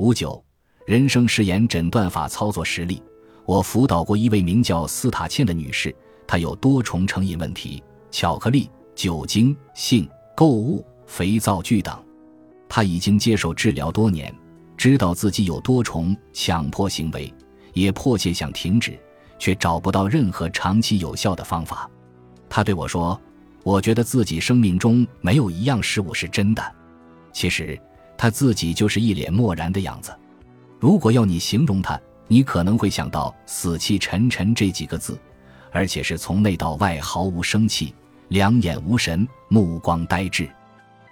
五九，人生誓言诊断法操作实例。我辅导过一位名叫斯塔茜的女士，她有多重成瘾问题：巧克力、酒精、性、购物、肥皂剧等。她已经接受治疗多年，知道自己有多重强迫行为，也迫切想停止，却找不到任何长期有效的方法。她对我说。我觉得自己生命中没有一样事物是真的。其实他自己就是一脸漠然的样子。如果要你形容他，你可能会想到“死气沉沉”这几个字，而且是从内到外毫无生气，两眼无神，目光呆滞。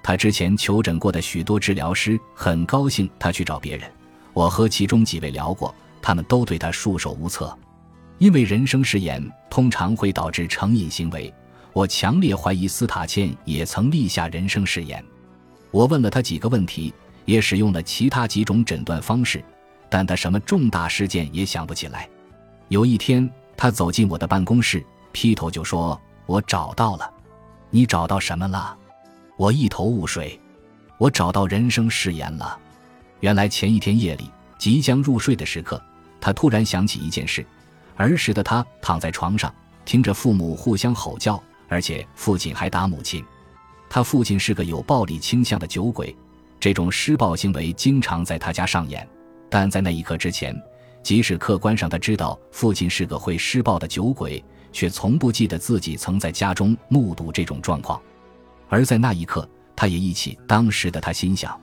他之前求诊过的许多治疗师很高兴他去找别人。我和其中几位聊过，他们都对他束手无策，因为人生誓言通常会导致成瘾行为。我强烈怀疑斯塔茜也曾立下人生誓言。我问了他几个问题，也使用了其他几种诊断方式，但他什么重大事件也想不起来。有一天，他走进我的办公室，劈头就说：“我找到了。”“你找到什么了？”我一头雾水。“我找到人生誓言了。”原来前一天夜里，即将入睡的时刻，他突然想起一件事：儿时的他躺在床上，听着父母互相吼叫。而且父亲还打母亲，他父亲是个有暴力倾向的酒鬼，这种施暴行为经常在他家上演。但在那一刻之前，即使客观上他知道父亲是个会施暴的酒鬼，却从不记得自己曾在家中目睹这种状况。而在那一刻，他也忆起当时的他，心想：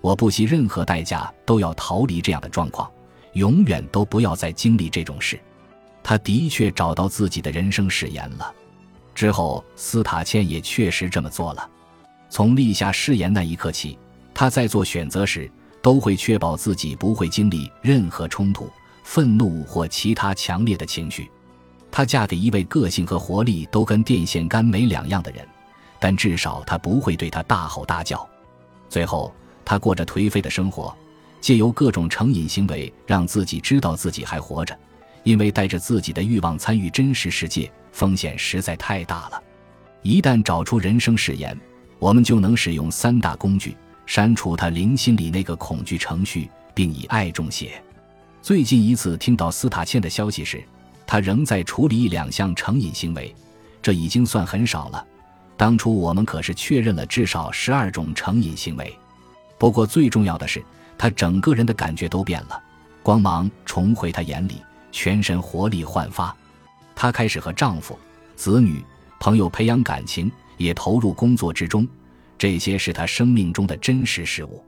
我不惜任何代价都要逃离这样的状况，永远都不要再经历这种事。他的确找到自己的人生誓言了。之后，斯塔茜也确实这么做了。从立下誓言那一刻起，她在做选择时都会确保自己不会经历任何冲突、愤怒或其他强烈的情绪。她嫁给一位个性和活力都跟电线杆没两样的人，但至少他不会对他大吼大叫。最后，她过着颓废的生活，借由各种成瘾行为让自己知道自己还活着，因为带着自己的欲望参与真实世界。风险实在太大了。一旦找出人生誓言，我们就能使用三大工具删除他灵心里那个恐惧程序，并以爱中写。最近一次听到斯塔茜的消息时，他仍在处理一两项成瘾行为，这已经算很少了。当初我们可是确认了至少十二种成瘾行为。不过最重要的是，他整个人的感觉都变了，光芒重回他眼里，全身活力焕发。她开始和丈夫、子女、朋友培养感情，也投入工作之中，这些是她生命中的真实事物。